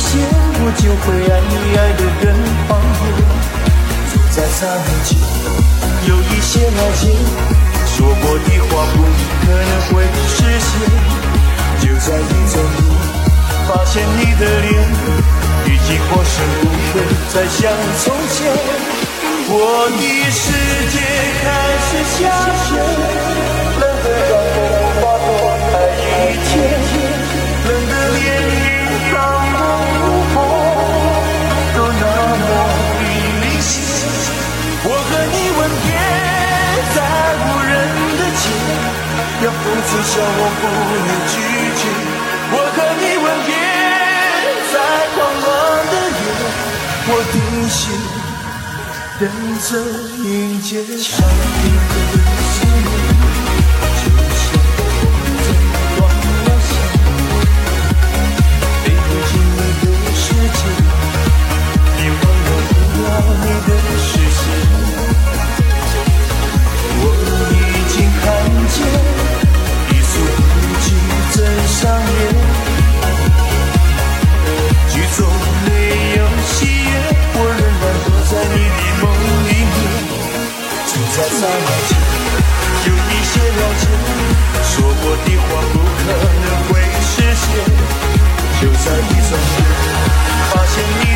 现，我就会爱你爱的更狂野。走在沙漠间，有一些爱情，说过的话不可能会实现。就在一走眼，发现你的脸，已经陌生，不会再像从前。我的世界开。就像我不能拒绝。我和你吻别在狂乱的夜，我的心。等着迎接伤悲。在刹那间，有一些了解，说过的话不可能会实现，就在一瞬间，发现你。